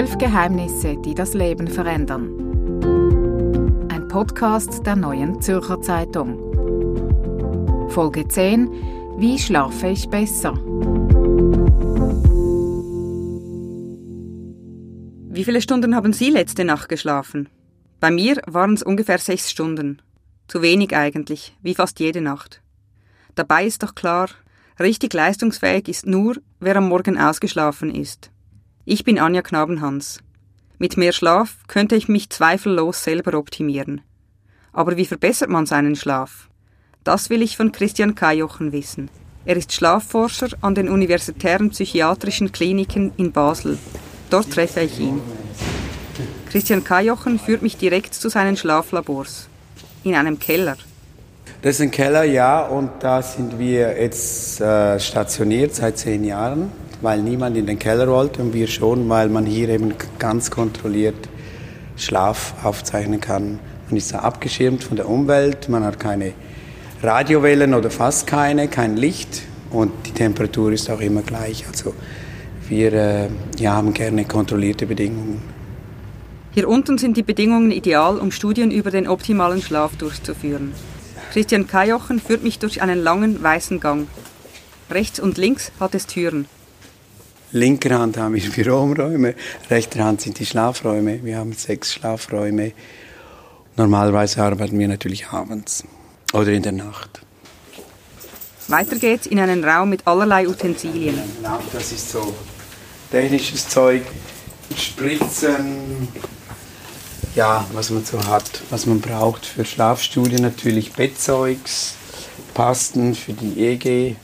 Zwölf Geheimnisse, die das Leben verändern. Ein Podcast der neuen Zürcher Zeitung. Folge 10. Wie schlafe ich besser? Wie viele Stunden haben Sie letzte Nacht geschlafen? Bei mir waren es ungefähr sechs Stunden. Zu wenig eigentlich, wie fast jede Nacht. Dabei ist doch klar, richtig leistungsfähig ist nur, wer am Morgen ausgeschlafen ist. Ich bin Anja Knabenhans. Mit mehr Schlaf könnte ich mich zweifellos selber optimieren. Aber wie verbessert man seinen Schlaf? Das will ich von Christian Kajochen wissen. Er ist Schlafforscher an den universitären psychiatrischen Kliniken in Basel. Dort treffe ich ihn. Christian Kajochen führt mich direkt zu seinen Schlaflabors. In einem Keller. Das ist ein Keller, ja, und da sind wir jetzt äh, stationiert seit zehn Jahren, weil niemand in den Keller wollte und wir schon, weil man hier eben ganz kontrolliert Schlaf aufzeichnen kann. Man ist da abgeschirmt von der Umwelt, man hat keine Radiowellen oder fast keine, kein Licht und die Temperatur ist auch immer gleich. Also wir äh, ja, haben gerne kontrollierte Bedingungen. Hier unten sind die Bedingungen ideal, um Studien über den optimalen Schlaf durchzuführen. Christian Kajochen führt mich durch einen langen weißen Gang. Rechts und links hat es Türen. Linker Hand haben wir Büroräume, rechter Hand sind die Schlafräume. Wir haben sechs Schlafräume. Normalerweise arbeiten wir natürlich abends oder in der Nacht. Weiter geht's in einen Raum mit allerlei Utensilien. Das ist so technisches Zeug, Spritzen, ja, was man so hat, was man braucht für Schlafstudien, natürlich Bettzeugs, Pasten für die EG,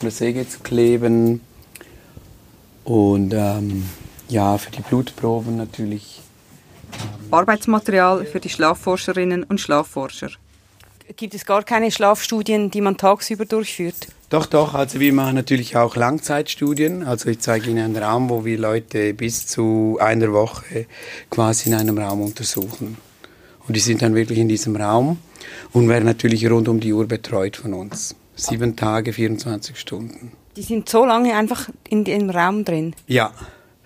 um das EG zu kleben und ähm, ja, für die Blutproben natürlich. Arbeitsmaterial für die Schlafforscherinnen und Schlafforscher. Gibt es gar keine Schlafstudien, die man tagsüber durchführt? Doch, doch. Also wir machen natürlich auch Langzeitstudien. Also ich zeige Ihnen einen Raum, wo wir Leute bis zu einer Woche quasi in einem Raum untersuchen. Und die sind dann wirklich in diesem Raum und werden natürlich rund um die Uhr betreut von uns. Sieben Tage, 24 Stunden. Die sind so lange einfach in dem Raum drin? Ja.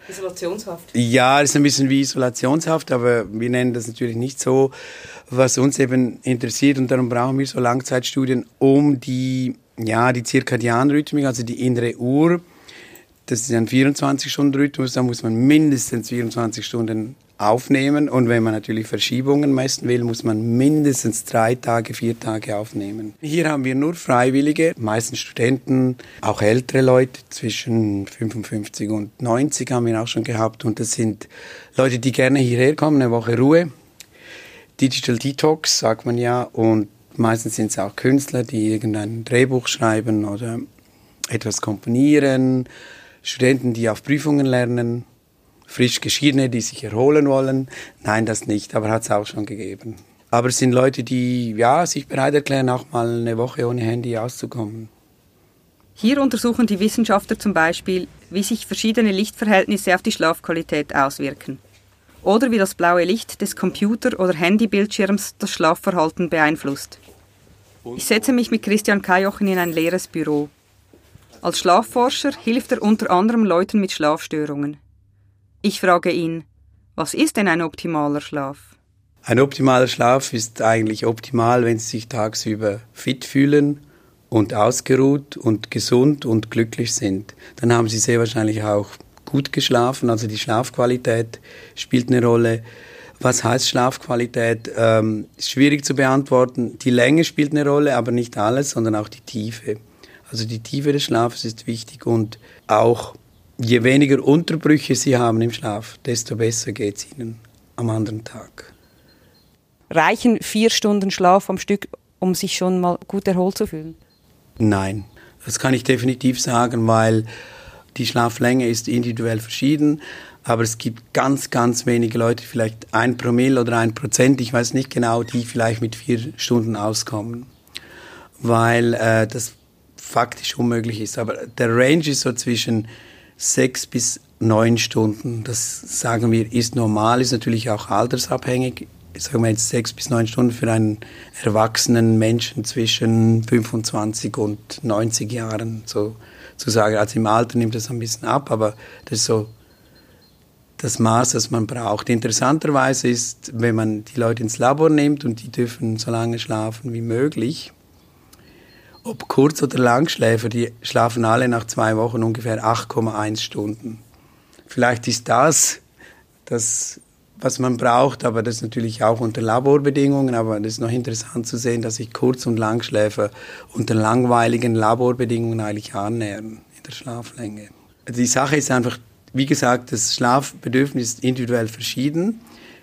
Isolationshaft? Ja, das ist ein bisschen wie Isolationshaft, aber wir nennen das natürlich nicht so, was uns eben interessiert und darum brauchen wir so Langzeitstudien, um die ja, die Zirkadianrhythmik, also die innere Uhr, das ist ein 24-Stunden-Rhythmus, da muss man mindestens 24 Stunden aufnehmen. Und wenn man natürlich Verschiebungen messen will, muss man mindestens drei Tage, vier Tage aufnehmen. Hier haben wir nur Freiwillige, meistens Studenten, auch ältere Leute zwischen 55 und 90 haben wir auch schon gehabt. Und das sind Leute, die gerne hierher kommen, eine Woche Ruhe. Digital Detox, sagt man ja, und Meistens sind es auch Künstler, die irgendein Drehbuch schreiben oder etwas komponieren, Studenten, die auf Prüfungen lernen, frisch Geschiedene, die sich erholen wollen. Nein, das nicht, aber hat es auch schon gegeben. Aber es sind Leute, die ja, sich bereit erklären, auch mal eine Woche ohne Handy auszukommen. Hier untersuchen die Wissenschaftler zum Beispiel, wie sich verschiedene Lichtverhältnisse auf die Schlafqualität auswirken. Oder wie das blaue Licht des Computer- oder Handybildschirms das Schlafverhalten beeinflusst. Ich setze mich mit Christian Kajochen in ein leeres Büro. Als Schlafforscher hilft er unter anderem Leuten mit Schlafstörungen. Ich frage ihn, was ist denn ein optimaler Schlaf? Ein optimaler Schlaf ist eigentlich optimal, wenn Sie sich tagsüber fit fühlen und ausgeruht und gesund und glücklich sind. Dann haben Sie sehr wahrscheinlich auch gut geschlafen, also die Schlafqualität spielt eine Rolle. Was heißt Schlafqualität? Ähm, schwierig zu beantworten. Die Länge spielt eine Rolle, aber nicht alles, sondern auch die Tiefe. Also die Tiefe des Schlafes ist wichtig und auch je weniger Unterbrüche Sie haben im Schlaf, desto besser geht es Ihnen am anderen Tag. Reichen vier Stunden Schlaf am Stück, um sich schon mal gut erholt zu fühlen? Nein, das kann ich definitiv sagen, weil die Schlaflänge ist individuell verschieden aber es gibt ganz, ganz wenige Leute, vielleicht ein Promille oder ein Prozent, ich weiß nicht genau, die vielleicht mit vier Stunden auskommen, weil äh, das faktisch unmöglich ist. Aber der Range ist so zwischen sechs bis neun Stunden. Das sagen wir ist normal, ist natürlich auch altersabhängig. Sagen wir jetzt sechs bis neun Stunden für einen erwachsenen Menschen zwischen 25 und 90 Jahren, so zu sagen. Also im Alter nimmt das ein bisschen ab, aber das ist so das Maß, das man braucht. Interessanterweise ist, wenn man die Leute ins Labor nimmt und die dürfen so lange schlafen wie möglich, ob Kurz- oder Langschläfer, die schlafen alle nach zwei Wochen ungefähr 8,1 Stunden. Vielleicht ist das das, was man braucht, aber das ist natürlich auch unter Laborbedingungen. Aber das ist noch interessant zu sehen, dass sich Kurz- und Langschläfer unter langweiligen Laborbedingungen eigentlich annähern in der Schlaflänge. Die Sache ist einfach, wie gesagt, das Schlafbedürfnis ist individuell verschieden.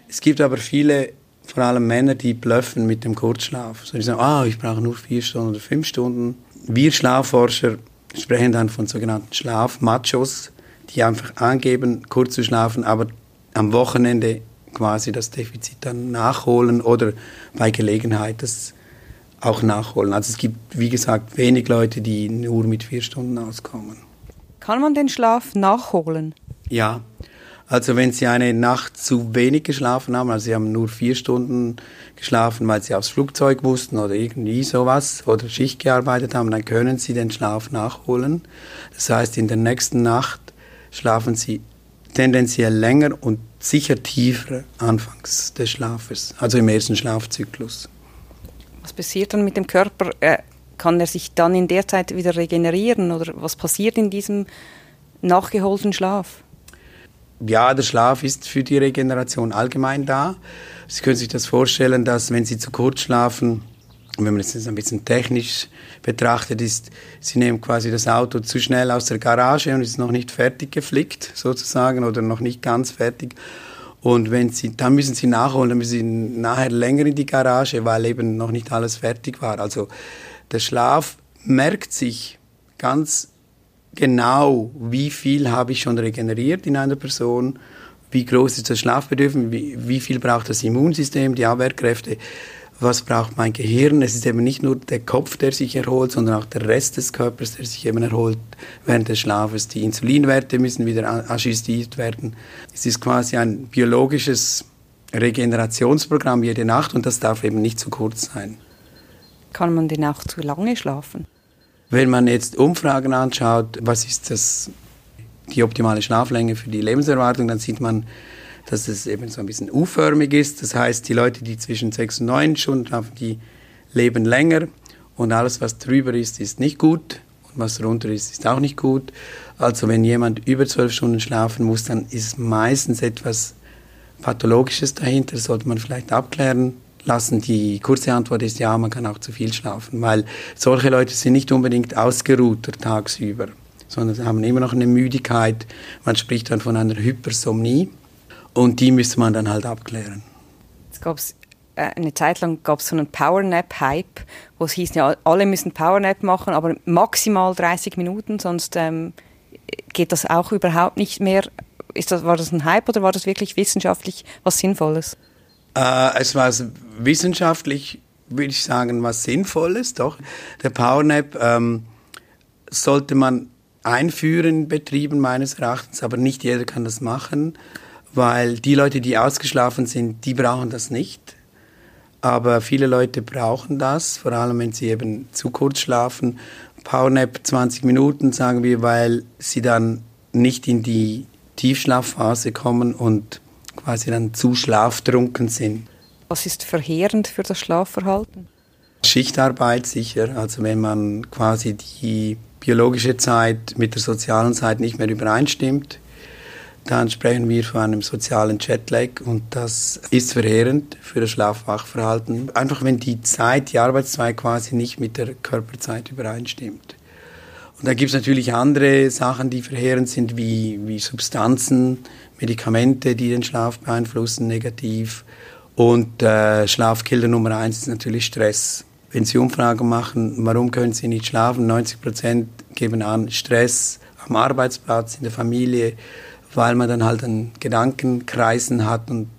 Es gibt aber viele, vor allem Männer, die blöffen mit dem Kurzschlaf. So, die sagen, ah, ich brauche nur vier Stunden oder fünf Stunden. Wir Schlafforscher sprechen dann von sogenannten Schlafmachos, die einfach angeben, kurz zu schlafen, aber am Wochenende quasi das Defizit dann nachholen oder bei Gelegenheit das auch nachholen. Also es gibt, wie gesagt, wenig Leute, die nur mit vier Stunden auskommen. Kann man den Schlaf nachholen? Ja, also wenn Sie eine Nacht zu wenig geschlafen haben, also Sie haben nur vier Stunden geschlafen, weil Sie aufs Flugzeug mussten oder irgendwie sowas oder Schicht gearbeitet haben, dann können Sie den Schlaf nachholen. Das heißt, in der nächsten Nacht schlafen Sie tendenziell länger und sicher tiefer anfangs des Schlafes, also im ersten Schlafzyklus. Was passiert dann mit dem Körper? Äh, kann er sich dann in der Zeit wieder regenerieren oder was passiert in diesem nachgeholten Schlaf? Ja, der Schlaf ist für die Regeneration allgemein da. Sie können sich das vorstellen, dass wenn Sie zu kurz schlafen, wenn man es jetzt ein bisschen technisch betrachtet, ist, Sie nehmen quasi das Auto zu schnell aus der Garage und ist noch nicht fertig geflickt, sozusagen, oder noch nicht ganz fertig. Und wenn Sie, dann müssen Sie nachholen, dann müssen Sie nachher länger in die Garage, weil eben noch nicht alles fertig war. Also der Schlaf merkt sich ganz genau, wie viel habe ich schon regeneriert in einer Person, wie groß ist das Schlafbedürfnis, wie, wie viel braucht das Immunsystem, die Abwehrkräfte, was braucht mein Gehirn. Es ist eben nicht nur der Kopf, der sich erholt, sondern auch der Rest des Körpers, der sich eben erholt während des Schlafes. Die Insulinwerte müssen wieder ajustiert werden. Es ist quasi ein biologisches Regenerationsprogramm jede Nacht und das darf eben nicht zu kurz sein. Kann man denn auch zu lange schlafen? Wenn man jetzt Umfragen anschaut, was ist das, die optimale Schlaflänge für die Lebenserwartung, dann sieht man, dass es eben so ein bisschen U-förmig ist. Das heißt, die Leute, die zwischen sechs und neun Stunden schlafen, die leben länger und alles, was drüber ist, ist nicht gut und was drunter ist, ist auch nicht gut. Also wenn jemand über zwölf Stunden schlafen muss, dann ist meistens etwas Pathologisches dahinter, das sollte man vielleicht abklären lassen. Die kurze Antwort ist ja, man kann auch zu viel schlafen, weil solche Leute sind nicht unbedingt ausgeruhter tagsüber, sondern sie haben immer noch eine Müdigkeit. Man spricht dann von einer Hypersomnie und die müsste man dann halt abklären. Es gab äh, eine Zeit lang gab es so einen Powernap-Hype, wo es hieß, ja, alle müssen Powernap machen, aber maximal 30 Minuten, sonst ähm, geht das auch überhaupt nicht mehr. Ist das, war das ein Hype oder war das wirklich wissenschaftlich was Sinnvolles? Äh, es war wissenschaftlich, würde ich sagen, was Sinnvolles, doch. Der Powernap ähm, sollte man einführen in Betrieben meines Erachtens, aber nicht jeder kann das machen, weil die Leute, die ausgeschlafen sind, die brauchen das nicht. Aber viele Leute brauchen das, vor allem wenn sie eben zu kurz schlafen. Powernap 20 Minuten, sagen wir, weil sie dann nicht in die Tiefschlafphase kommen und quasi dann zu schlaftrunken sind. Was ist verheerend für das Schlafverhalten? Schichtarbeit sicher, also wenn man quasi die biologische Zeit mit der sozialen Zeit nicht mehr übereinstimmt, dann sprechen wir von einem sozialen Jetlag und das ist verheerend für das Schlafwachverhalten. Einfach wenn die Zeit, die Arbeitszeit quasi nicht mit der Körperzeit übereinstimmt. Und dann gibt es natürlich andere Sachen, die verheerend sind, wie, wie Substanzen, Medikamente, die den Schlaf beeinflussen, negativ. Und äh, Schlafkiller Nummer eins ist natürlich Stress. Wenn Sie Umfragen machen, warum können Sie nicht schlafen, 90 Prozent geben an Stress am Arbeitsplatz, in der Familie, weil man dann halt ein Gedankenkreisen hat und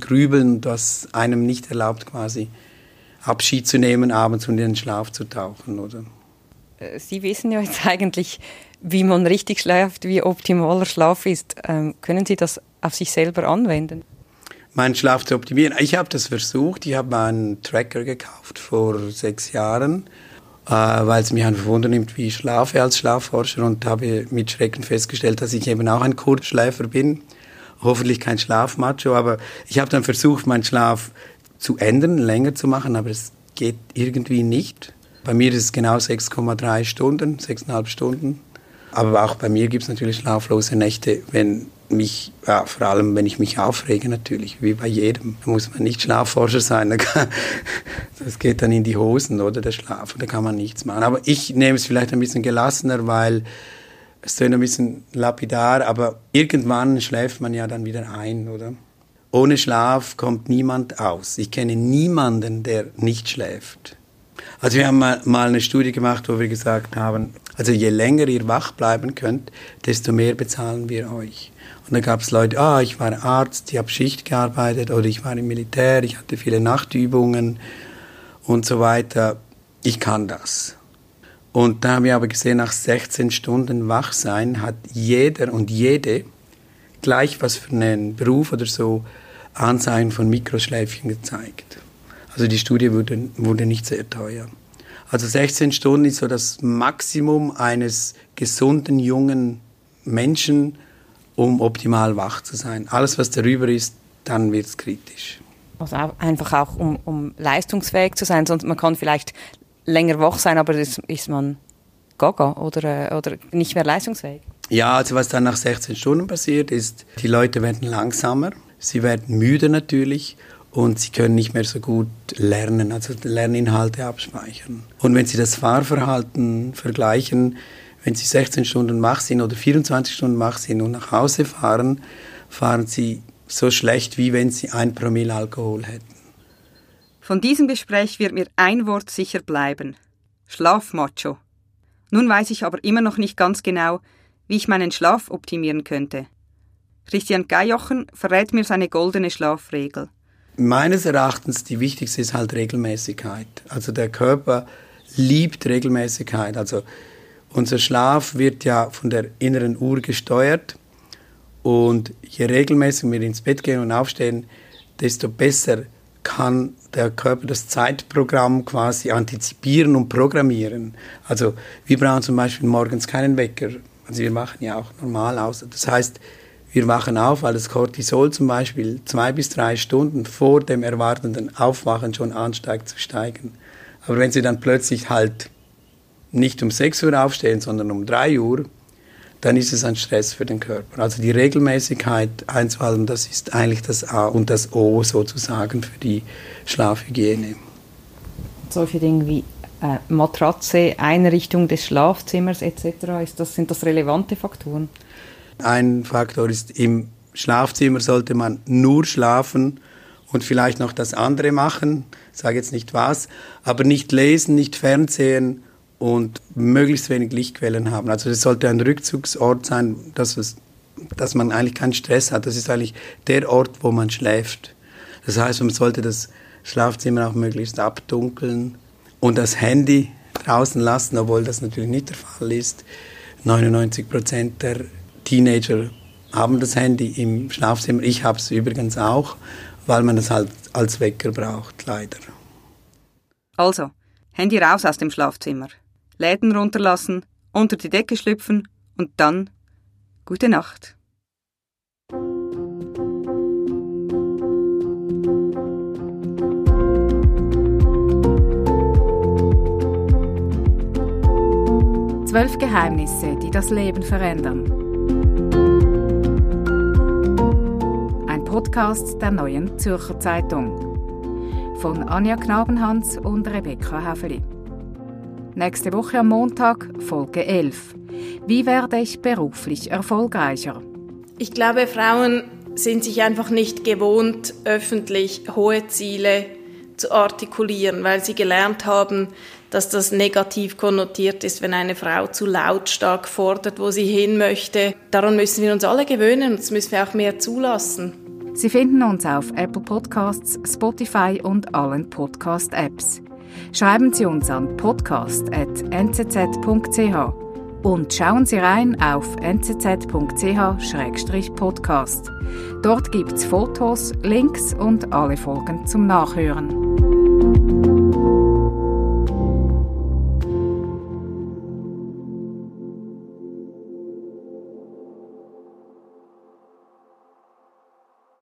Grübeln, das einem nicht erlaubt, quasi Abschied zu nehmen, abends und in den Schlaf zu tauchen, oder? Äh, Sie wissen ja jetzt eigentlich, wie man richtig schläft, wie optimaler Schlaf ist. Ähm, können Sie das auf sich selber anwenden? Meinen Schlaf zu optimieren. Ich habe das versucht. Ich habe einen Tracker gekauft vor sechs Jahren, äh, weil es mich einfach wundernimmt, wie ich schlafe als Schlafforscher und habe mit Schrecken festgestellt, dass ich eben auch ein Kurzschläfer bin. hoffentlich kein Schlafmacho, aber ich habe dann versucht, meinen Schlaf zu ändern, länger zu machen, aber es geht irgendwie nicht. Bei mir ist es genau 6,3 Stunden, 6,5 Stunden. Aber auch bei mir gibt es natürlich schlaflose Nächte, wenn mich, ja, vor allem wenn ich mich aufrege natürlich, wie bei jedem. Da muss man nicht Schlafforscher sein, das geht dann in die Hosen oder der Schlaf, da kann man nichts machen. Aber ich nehme es vielleicht ein bisschen gelassener, weil es tönt ein bisschen lapidar, aber irgendwann schläft man ja dann wieder ein, oder? Ohne Schlaf kommt niemand aus. Ich kenne niemanden, der nicht schläft. Also wir haben mal, mal eine Studie gemacht, wo wir gesagt haben, also je länger ihr wach bleiben könnt, desto mehr bezahlen wir euch. Und da gab es Leute, ah, ich war Arzt, ich habe Schicht gearbeitet oder ich war im Militär, ich hatte viele Nachtübungen und so weiter. Ich kann das. Und da haben wir aber gesehen, nach 16 Stunden Wachsein hat jeder und jede, gleich was für einen Beruf oder so, Anzeichen von Mikroschläfchen gezeigt. Also die Studie wurde, wurde nicht sehr teuer. Also 16 Stunden ist so das Maximum eines gesunden jungen Menschen, um optimal wach zu sein. Alles, was darüber ist, dann wird es kritisch. Also einfach auch, um, um leistungsfähig zu sein, sonst man kann vielleicht länger wach sein, aber ist, ist man gaga oder, äh, oder nicht mehr leistungsfähig. Ja, also was dann nach 16 Stunden passiert, ist, die Leute werden langsamer, sie werden müde natürlich und sie können nicht mehr so gut lernen, also Lerninhalte abspeichern. Und wenn Sie das Fahrverhalten vergleichen, wenn Sie 16 Stunden wach sind oder 24 Stunden wach sind und nach Hause fahren, fahren Sie so schlecht, wie wenn Sie ein Promille Alkohol hätten. Von diesem Gespräch wird mir ein Wort sicher bleiben. Schlafmacho. Nun weiß ich aber immer noch nicht ganz genau, wie ich meinen Schlaf optimieren könnte. Christian Geiochen verrät mir seine goldene Schlafregel. Meines Erachtens die wichtigste ist halt Regelmäßigkeit. Also der Körper liebt Regelmäßigkeit. Also unser Schlaf wird ja von der inneren Uhr gesteuert und je regelmäßiger wir ins Bett gehen und aufstehen, desto besser kann der Körper das Zeitprogramm quasi antizipieren und programmieren. Also wir brauchen zum Beispiel morgens keinen Wecker. Also wir machen ja auch normal aus. Das heißt, wir wachen auf, weil das Cortisol zum Beispiel zwei bis drei Stunden vor dem erwartenden Aufwachen schon ansteigt zu steigen. Aber wenn Sie dann plötzlich halt nicht um 6 Uhr aufstehen, sondern um 3 Uhr, dann ist es ein Stress für den Körper. Also die Regelmäßigkeit einzuhalten, das ist eigentlich das A und das O sozusagen für die Schlafhygiene. Solche Dinge wie äh, Matratze, Einrichtung des Schlafzimmers etc., ist das, sind das relevante Faktoren? Ein Faktor ist, im Schlafzimmer sollte man nur schlafen und vielleicht noch das andere machen, sage jetzt nicht was, aber nicht lesen, nicht Fernsehen, und möglichst wenig Lichtquellen haben. Also das sollte ein Rückzugsort sein, dass, es, dass man eigentlich keinen Stress hat. Das ist eigentlich der Ort, wo man schläft. Das heißt, man sollte das Schlafzimmer auch möglichst abdunkeln und das Handy draußen lassen, obwohl das natürlich nicht der Fall ist. 99 Prozent der Teenager haben das Handy im Schlafzimmer. Ich habe es übrigens auch, weil man es halt als Wecker braucht, leider. Also, Handy raus aus dem Schlafzimmer. Läden runterlassen, unter die Decke schlüpfen und dann gute Nacht. Zwölf Geheimnisse, die das Leben verändern. Podcast der neuen Zürcher Zeitung. Von Anja Knabenhans und Rebecca Häfeli. Nächste Woche am Montag Folge 11. Wie werde ich beruflich erfolgreicher? Ich glaube, Frauen sind sich einfach nicht gewohnt, öffentlich hohe Ziele zu artikulieren, weil sie gelernt haben, dass das negativ konnotiert ist, wenn eine Frau zu lautstark fordert, wo sie hin möchte. Daran müssen wir uns alle gewöhnen und das müssen wir auch mehr zulassen. Sie finden uns auf Apple Podcasts, Spotify und allen Podcast-Apps. Schreiben Sie uns an podcast.nzz.ch und schauen Sie rein auf nzz.ch-podcast. Dort gibt es Fotos, Links und alle Folgen zum Nachhören.